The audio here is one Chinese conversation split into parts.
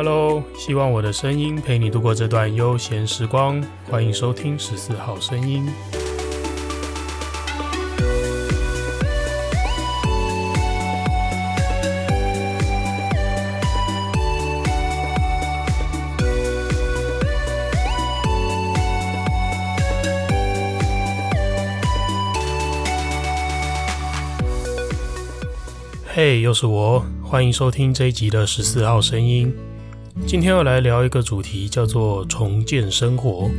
Hello，希望我的声音陪你度过这段悠闲时光。欢迎收听十四号声音。嘿，又是我，欢迎收听这一集的十四号声音。今天要来聊一个主题，叫做重建生活。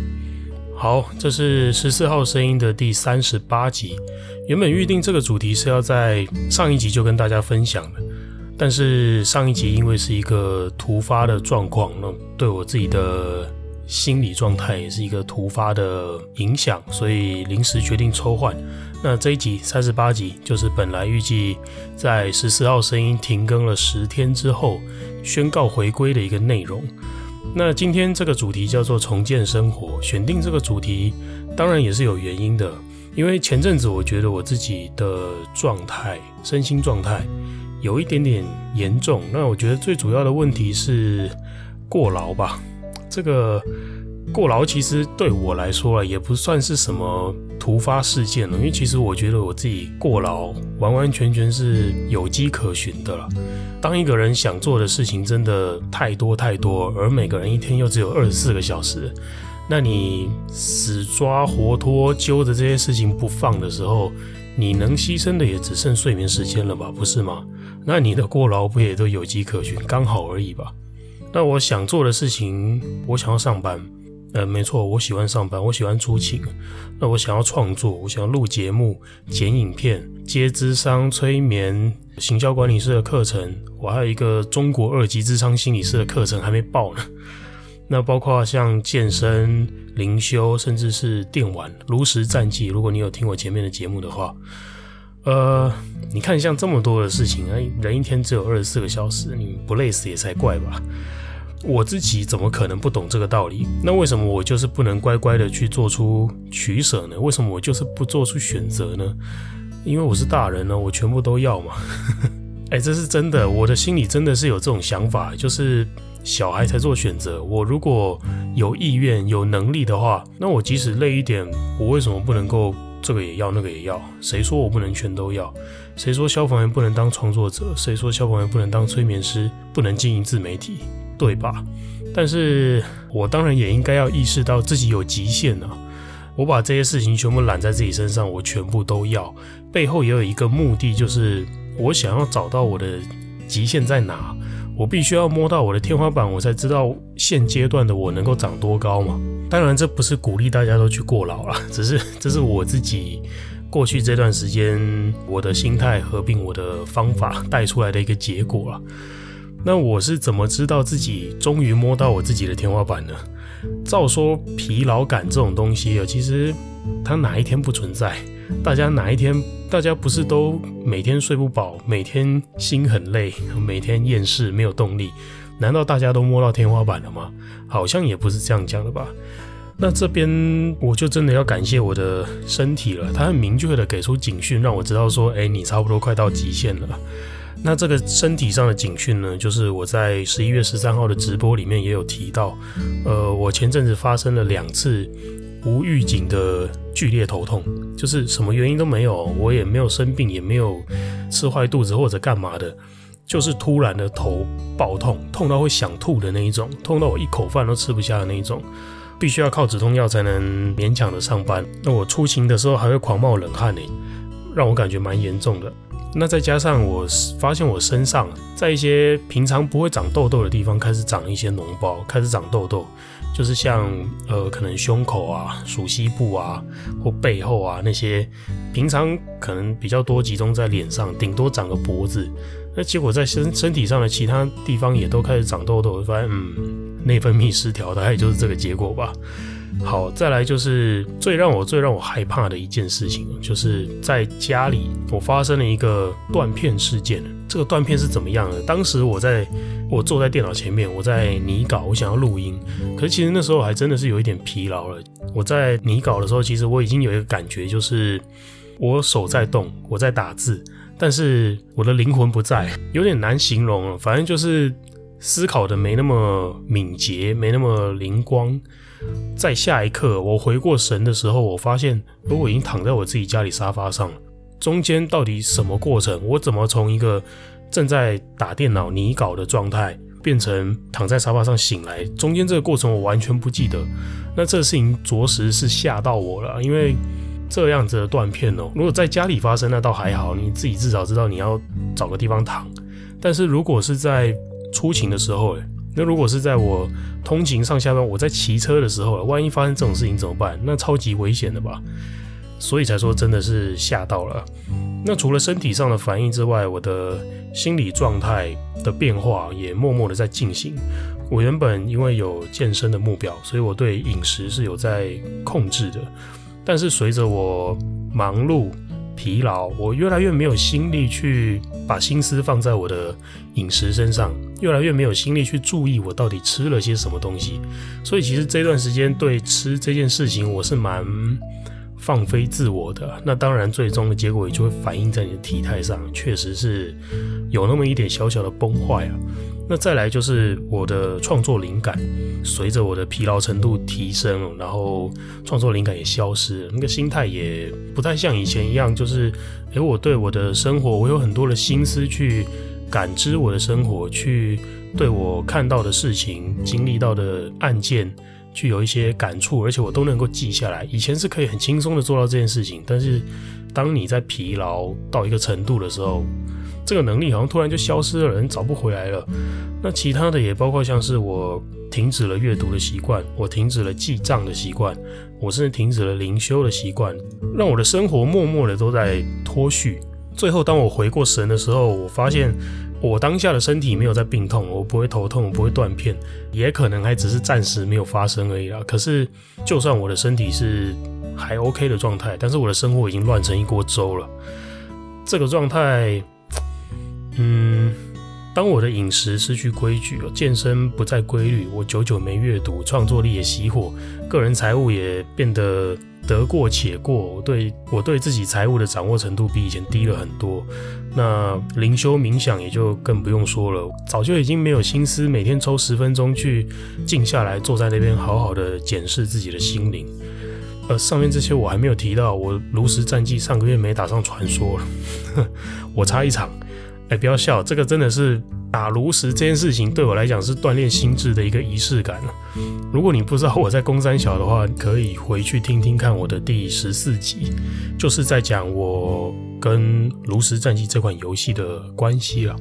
好，这是十四号声音的第三十八集。原本预定这个主题是要在上一集就跟大家分享的，但是上一集因为是一个突发的状况，那对我自己的心理状态也是一个突发的影响，所以临时决定抽换。那这一集三十八集就是本来预计在十四号声音停更了十天之后宣告回归的一个内容。那今天这个主题叫做重建生活，选定这个主题当然也是有原因的，因为前阵子我觉得我自己的状态，身心状态有一点点严重。那我觉得最主要的问题是过劳吧，这个。过劳其实对我来说啊，也不算是什么突发事件了，因为其实我觉得我自己过劳完完全全是有迹可循的了。当一个人想做的事情真的太多太多，而每个人一天又只有二十四个小时，那你死抓活拖揪着这些事情不放的时候，你能牺牲的也只剩睡眠时间了吧？不是吗？那你的过劳不也都有迹可循，刚好而已吧？那我想做的事情，我想要上班。呃，没错，我喜欢上班，我喜欢出勤。那我想要创作，我想要录节目、剪影片、接智商、催眠、行销管理师的课程，我还有一个中国二级智商心理师的课程还没报呢。那包括像健身、灵修，甚至是电玩《炉石战记》。如果你有听我前面的节目的话，呃，你看像这么多的事情，人一天只有二十四个小时，你不累死也才怪吧。我自己怎么可能不懂这个道理？那为什么我就是不能乖乖的去做出取舍呢？为什么我就是不做出选择呢？因为我是大人呢，我全部都要嘛。哎，这是真的，我的心里真的是有这种想法，就是小孩才做选择。我如果有意愿、有能力的话，那我即使累一点，我为什么不能够这个也要，那个也要？谁说我不能全都要？谁说消防员不能当创作者？谁说消防员不能当催眠师？不能经营自媒体？对吧？但是我当然也应该要意识到自己有极限啊！我把这些事情全部揽在自己身上，我全部都要，背后也有一个目的，就是我想要找到我的极限在哪。我必须要摸到我的天花板，我才知道现阶段的我能够长多高嘛。当然，这不是鼓励大家都去过劳了，只是这是我自己过去这段时间我的心态合并我的方法带出来的一个结果啊。那我是怎么知道自己终于摸到我自己的天花板呢？照说疲劳感这种东西啊，其实它哪一天不存在？大家哪一天，大家不是都每天睡不饱，每天心很累，每天厌世没有动力？难道大家都摸到天花板了吗？好像也不是这样讲的吧？那这边我就真的要感谢我的身体了，它很明确的给出警讯，让我知道说，哎，你差不多快到极限了。那这个身体上的警讯呢，就是我在十一月十三号的直播里面也有提到，呃，我前阵子发生了两次无预警的剧烈头痛，就是什么原因都没有，我也没有生病，也没有吃坏肚子或者干嘛的，就是突然的头爆痛，痛到会想吐的那一种，痛到我一口饭都吃不下的那一种，必须要靠止痛药才能勉强的上班。那我出勤的时候还会狂冒冷汗呢，让我感觉蛮严重的。那再加上我发现我身上在一些平常不会长痘痘的地方开始长一些脓包，开始长痘痘，就是像呃可能胸口啊、鼠蹊部啊或背后啊那些平常可能比较多集中在脸上，顶多长个脖子，那结果在身身体上的其他地方也都开始长痘痘，发现嗯内分泌失调，大概就是这个结果吧。好，再来就是最让我最让我害怕的一件事情，就是在家里我发生了一个断片事件。这个断片是怎么样的？当时我在我坐在电脑前面，我在拟稿，我想要录音，可是其实那时候还真的是有一点疲劳了。我在拟稿的时候，其实我已经有一个感觉，就是我手在动，我在打字，但是我的灵魂不在，有点难形容了。反正就是思考的没那么敏捷，没那么灵光。在下一刻，我回过神的时候，我发现，我已经躺在我自己家里沙发上了。中间到底什么过程？我怎么从一个正在打电脑拟稿的状态，变成躺在沙发上醒来？中间这个过程我完全不记得。那这事情着实是吓到我了，因为这样子的断片哦，如果在家里发生，那倒还好，你自己至少知道你要找个地方躺。但是如果是在出勤的时候，那如果是在我通勤上下班，我在骑车的时候，万一发生这种事情怎么办？那超级危险的吧。所以才说真的是吓到了。那除了身体上的反应之外，我的心理状态的变化也默默的在进行。我原本因为有健身的目标，所以我对饮食是有在控制的。但是随着我忙碌、疲劳，我越来越没有心力去把心思放在我的饮食身上，越来越没有心力去注意我到底吃了些什么东西。所以其实这段时间对吃这件事情，我是蛮。放飞自我的，那当然最终的结果也就会反映在你的体态上，确实是有那么一点小小的崩坏啊。那再来就是我的创作灵感，随着我的疲劳程度提升，然后创作灵感也消失，那个心态也不太像以前一样，就是诶，我对我的生活，我有很多的心思去感知我的生活，去对我看到的事情、经历到的案件。具有一些感触，而且我都能够记下来。以前是可以很轻松的做到这件事情，但是当你在疲劳到一个程度的时候，这个能力好像突然就消失了，人找不回来了。那其他的也包括像是我停止了阅读的习惯，我停止了记账的习惯，我甚至停止了灵修的习惯，让我的生活默默的都在脱序。最后当我回过神的时候，我发现。我当下的身体没有在病痛，我不会头痛，我不会断片，也可能还只是暂时没有发生而已啦。可是，就算我的身体是还 OK 的状态，但是我的生活已经乱成一锅粥了。这个状态，嗯，当我的饮食失去规矩，健身不再规律，我久久没阅读，创作力也熄火，个人财务也变得。得过且过，我对我对自己财务的掌握程度比以前低了很多。那灵修冥想也就更不用说了，早就已经没有心思每天抽十分钟去静下来，坐在那边好好的检视自己的心灵。呃，上面这些我还没有提到，我炉石战绩上个月没打上传说了，我差一场。哎，不要笑，这个真的是。打炉石这件事情对我来讲是锻炼心智的一个仪式感。如果你不知道我在攻三小的话，可以回去听听看我的第十四集，就是在讲我跟炉石战记这款游戏的关系了。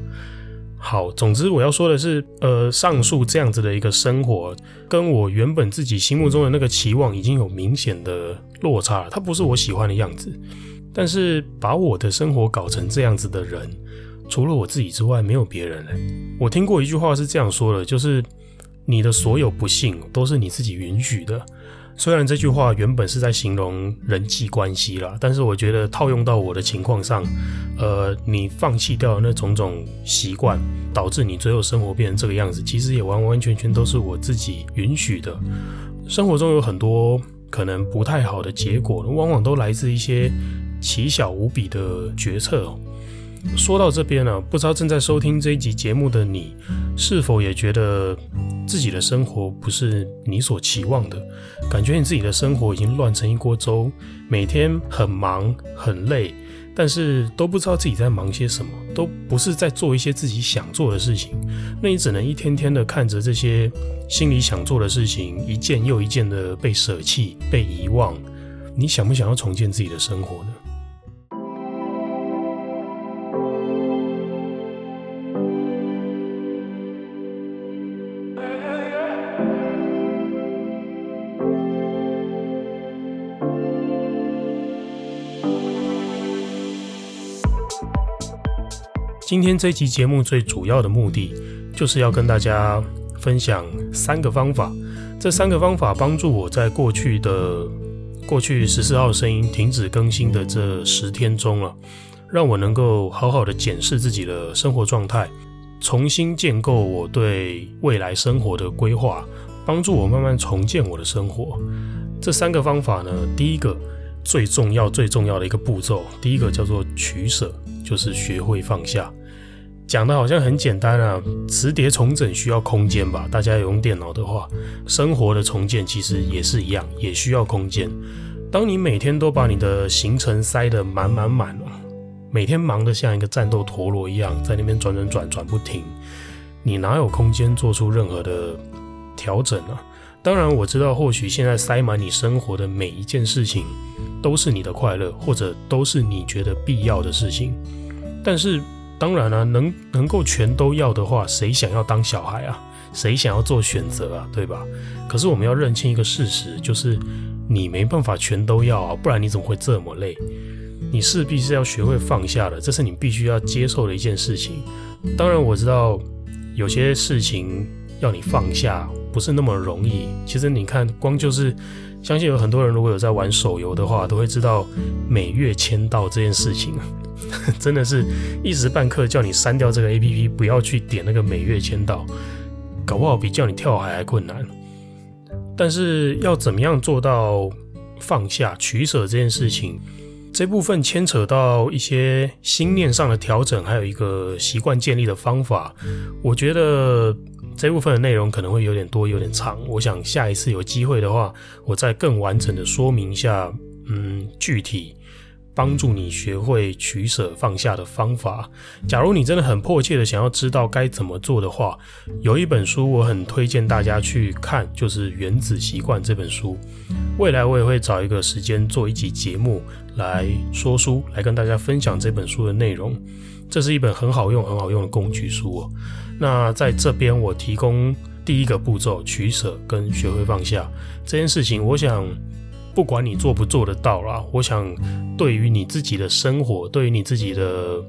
好，总之我要说的是，呃，上述这样子的一个生活，跟我原本自己心目中的那个期望已经有明显的落差了。它不是我喜欢的样子，但是把我的生活搞成这样子的人。除了我自己之外，没有别人嘞。我听过一句话是这样说的，就是你的所有不幸都是你自己允许的。虽然这句话原本是在形容人际关系啦，但是我觉得套用到我的情况上，呃，你放弃掉那种种习惯，导致你最后生活变成这个样子，其实也完完全全都是我自己允许的。生活中有很多可能不太好的结果，往往都来自一些奇小无比的决策。说到这边呢，不知道正在收听这一集节目的你，是否也觉得自己的生活不是你所期望的？感觉你自己的生活已经乱成一锅粥，每天很忙很累，但是都不知道自己在忙些什么，都不是在做一些自己想做的事情。那你只能一天天的看着这些心里想做的事情，一件又一件的被舍弃、被遗忘。你想不想要重建自己的生活呢？今天这期节目最主要的目的，就是要跟大家分享三个方法。这三个方法帮助我在过去的过去十四号声音停止更新的这十天中啊，让我能够好好的检视自己的生活状态，重新建构我对未来生活的规划，帮助我慢慢重建我的生活。这三个方法呢，第一个最重要最重要的一个步骤，第一个叫做取舍，就是学会放下。讲的好像很简单啊，磁碟重整需要空间吧？大家有用电脑的话，生活的重建其实也是一样，也需要空间。当你每天都把你的行程塞得满满满了，每天忙得像一个战斗陀螺一样，在那边转转转转不停，你哪有空间做出任何的调整呢？当然，我知道或许现在塞满你生活的每一件事情，都是你的快乐，或者都是你觉得必要的事情，但是。当然了、能能够全都要的话，谁想要当小孩啊？谁想要做选择啊？对吧？可是我们要认清一个事实，就是你没办法全都要啊，不然你怎么会这么累？你势必是要学会放下的，这是你必须要接受的一件事情。当然，我知道有些事情要你放下不是那么容易。其实你看，光就是相信有很多人如果有在玩手游的话，都会知道每月签到这件事情。真的是一时半刻叫你删掉这个 APP，不要去点那个每月签到，搞不好比叫你跳海还困难。但是要怎么样做到放下取舍这件事情，这部分牵扯到一些心念上的调整，还有一个习惯建立的方法。我觉得这部分的内容可能会有点多，有点长。我想下一次有机会的话，我再更完整的说明一下，嗯，具体。帮助你学会取舍放下的方法。假如你真的很迫切的想要知道该怎么做的话，有一本书我很推荐大家去看，就是《原子习惯》这本书。未来我也会找一个时间做一集节目来说书，来跟大家分享这本书的内容。这是一本很好用、很好用的工具书哦。那在这边我提供第一个步骤：取舍跟学会放下这件事情。我想。不管你做不做得到啦，我想对于你自己的生活，对于你自己的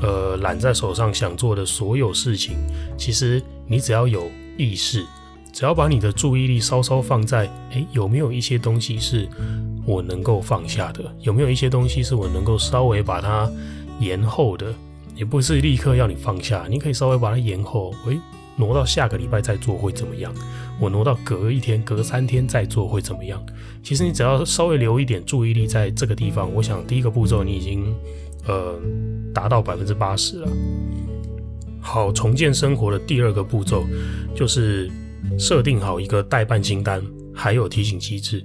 呃揽在手上想做的所有事情，其实你只要有意识，只要把你的注意力稍稍放在，诶，有没有一些东西是我能够放下的？有没有一些东西是我能够稍微把它延后的？也不是立刻要你放下，你可以稍微把它延后，诶。挪到下个礼拜再做会怎么样？我挪到隔一天、隔三天再做会怎么样？其实你只要稍微留一点注意力在这个地方，我想第一个步骤你已经呃达到百分之八十了。好，重建生活的第二个步骤就是设定好一个待办清单，还有提醒机制。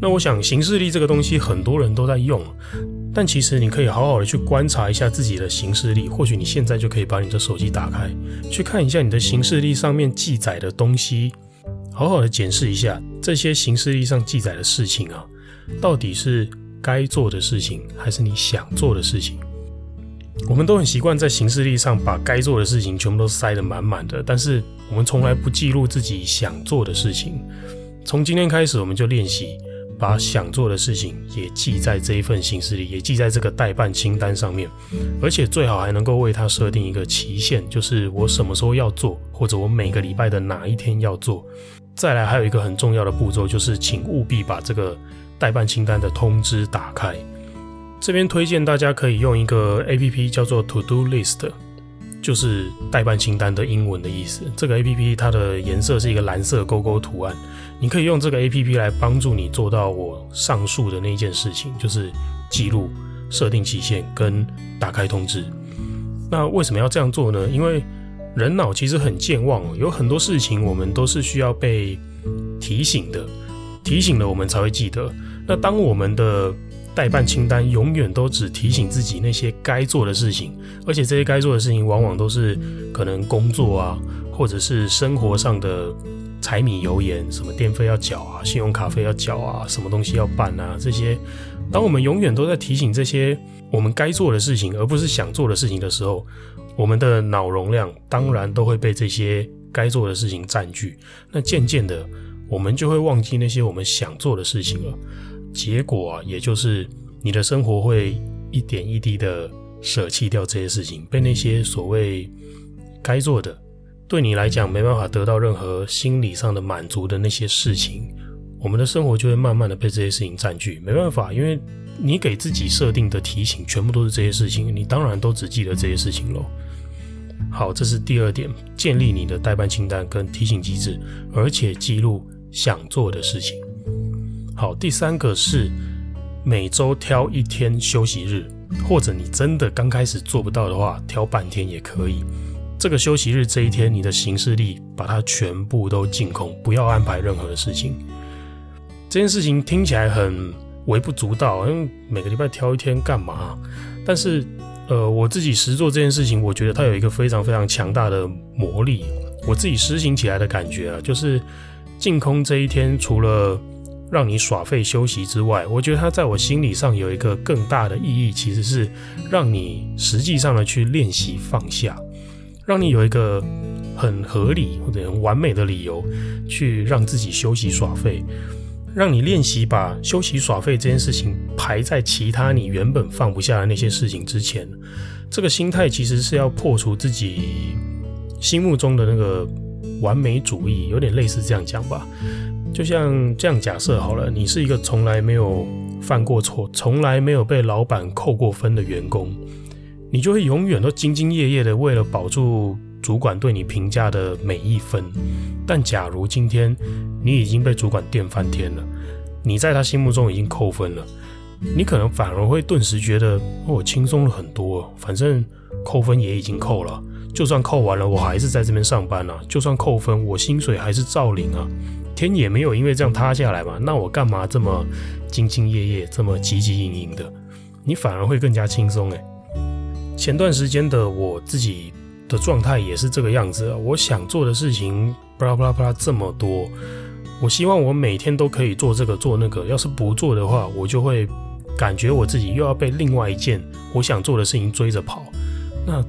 那我想行事历这个东西很多人都在用。但其实你可以好好的去观察一下自己的行事历，或许你现在就可以把你的手机打开，去看一下你的行事历上面记载的东西，好好的检视一下这些行事历上记载的事情啊，到底是该做的事情，还是你想做的事情？我们都很习惯在行事历上把该做的事情全部都塞得满满的，但是我们从来不记录自己想做的事情。从今天开始，我们就练习。把想做的事情也记在这一份行事历，也记在这个待办清单上面，而且最好还能够为它设定一个期限，就是我什么时候要做，或者我每个礼拜的哪一天要做。再来还有一个很重要的步骤，就是请务必把这个待办清单的通知打开。这边推荐大家可以用一个 APP 叫做 To Do List。就是代办清单的英文的意思。这个 APP 它的颜色是一个蓝色勾勾图案，你可以用这个 APP 来帮助你做到我上述的那件事情，就是记录、设定期限跟打开通知。那为什么要这样做呢？因为人脑其实很健忘，有很多事情我们都是需要被提醒的，提醒了我们才会记得。那当我们的代办清单永远都只提醒自己那些该做的事情，而且这些该做的事情往往都是可能工作啊，或者是生活上的柴米油盐，什么电费要缴啊，信用卡费要缴啊，什么东西要办啊，这些。当我们永远都在提醒这些我们该做的事情，而不是想做的事情的时候，我们的脑容量当然都会被这些该做的事情占据。那渐渐的，我们就会忘记那些我们想做的事情了。结果啊，也就是你的生活会一点一滴的舍弃掉这些事情，被那些所谓该做的，对你来讲没办法得到任何心理上的满足的那些事情，我们的生活就会慢慢的被这些事情占据。没办法，因为你给自己设定的提醒全部都是这些事情，你当然都只记得这些事情喽。好，这是第二点，建立你的待办清单跟提醒机制，而且记录想做的事情。好，第三个是每周挑一天休息日。或者你真的刚开始做不到的话，挑半天也可以。这个休息日这一天，你的行事历把它全部都净空，不要安排任何的事情。这件事情听起来很微不足道，因为每个礼拜挑一天干嘛？但是，呃，我自己实做这件事情，我觉得它有一个非常非常强大的魔力。我自己实行起来的感觉啊，就是净空这一天，除了让你耍废休息之外，我觉得它在我心理上有一个更大的意义，其实是让你实际上的去练习放下，让你有一个很合理或者很完美的理由去让自己休息耍废，让你练习把休息耍废这件事情排在其他你原本放不下的那些事情之前。这个心态其实是要破除自己。心目中的那个完美主义，有点类似这样讲吧，就像这样假设好了，你是一个从来没有犯过错、从来没有被老板扣过分的员工，你就会永远都兢兢业业的为了保住主管对你评价的每一分。但假如今天你已经被主管电翻天了，你在他心目中已经扣分了，你可能反而会顿时觉得我轻松了很多，反正扣分也已经扣了。就算扣完了，我还是在这边上班啊。就算扣分，我薪水还是照领啊。天也没有因为这样塌下来嘛。那我干嘛这么兢兢业业，这么汲汲营营的？你反而会更加轻松诶。前段时间的我自己的状态也是这个样子。我想做的事情，巴拉巴拉巴拉这么多。我希望我每天都可以做这个做那个。要是不做的话，我就会感觉我自己又要被另外一件我想做的事情追着跑。那。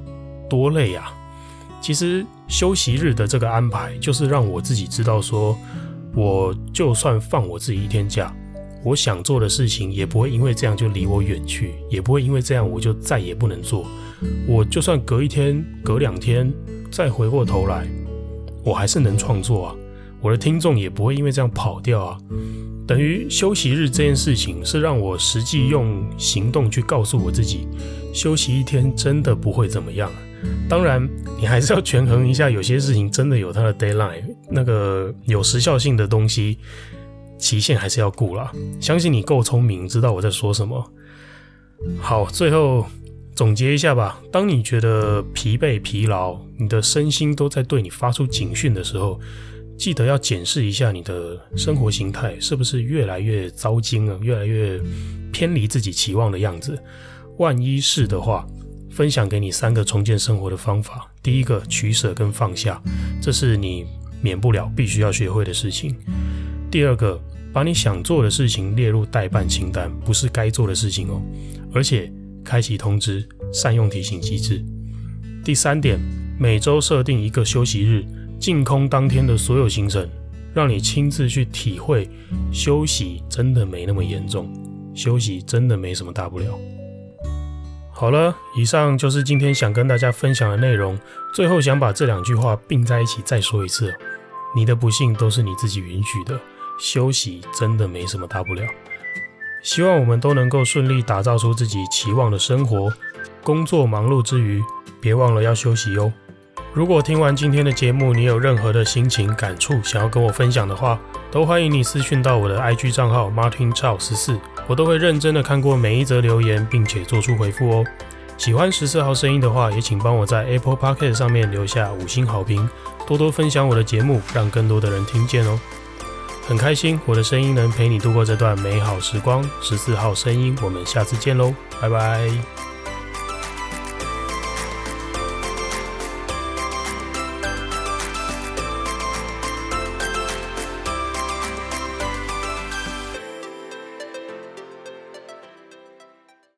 多累呀！其实休息日的这个安排，就是让我自己知道说，我就算放我自己一天假，我想做的事情也不会因为这样就离我远去，也不会因为这样我就再也不能做。我就算隔一天、隔两天再回过头来，我还是能创作啊！我的听众也不会因为这样跑掉啊！等于休息日这件事情，是让我实际用行动去告诉我自己，休息一天真的不会怎么样。当然，你还是要权衡一下，有些事情真的有它的 deadline，那个有时效性的东西，期限还是要顾啦。相信你够聪明，知道我在说什么。好，最后总结一下吧。当你觉得疲惫、疲劳，你的身心都在对你发出警讯的时候，记得要检视一下你的生活形态是不是越来越糟心了，越来越偏离自己期望的样子。万一是的话，分享给你三个重建生活的方法。第一个，取舍跟放下，这是你免不了必须要学会的事情。第二个，把你想做的事情列入待办清单，不是该做的事情哦。而且开启通知，善用提醒机制。第三点，每周设定一个休息日，净空当天的所有行程，让你亲自去体会，休息真的没那么严重，休息真的没什么大不了。好了，以上就是今天想跟大家分享的内容。最后想把这两句话并在一起再说一次：你的不幸都是你自己允许的，休息真的没什么大不了。希望我们都能够顺利打造出自己期望的生活。工作忙碌之余，别忘了要休息哟。如果听完今天的节目，你有任何的心情感触想要跟我分享的话，都欢迎你私讯到我的 IG 账号 Martin Chao 十四。我都会认真的看过每一则留言，并且做出回复哦。喜欢十四号声音的话，也请帮我在 Apple Podcast 上面留下五星好评，多多分享我的节目，让更多的人听见哦。很开心我的声音能陪你度过这段美好时光。十四号声音，我们下次见喽，拜拜。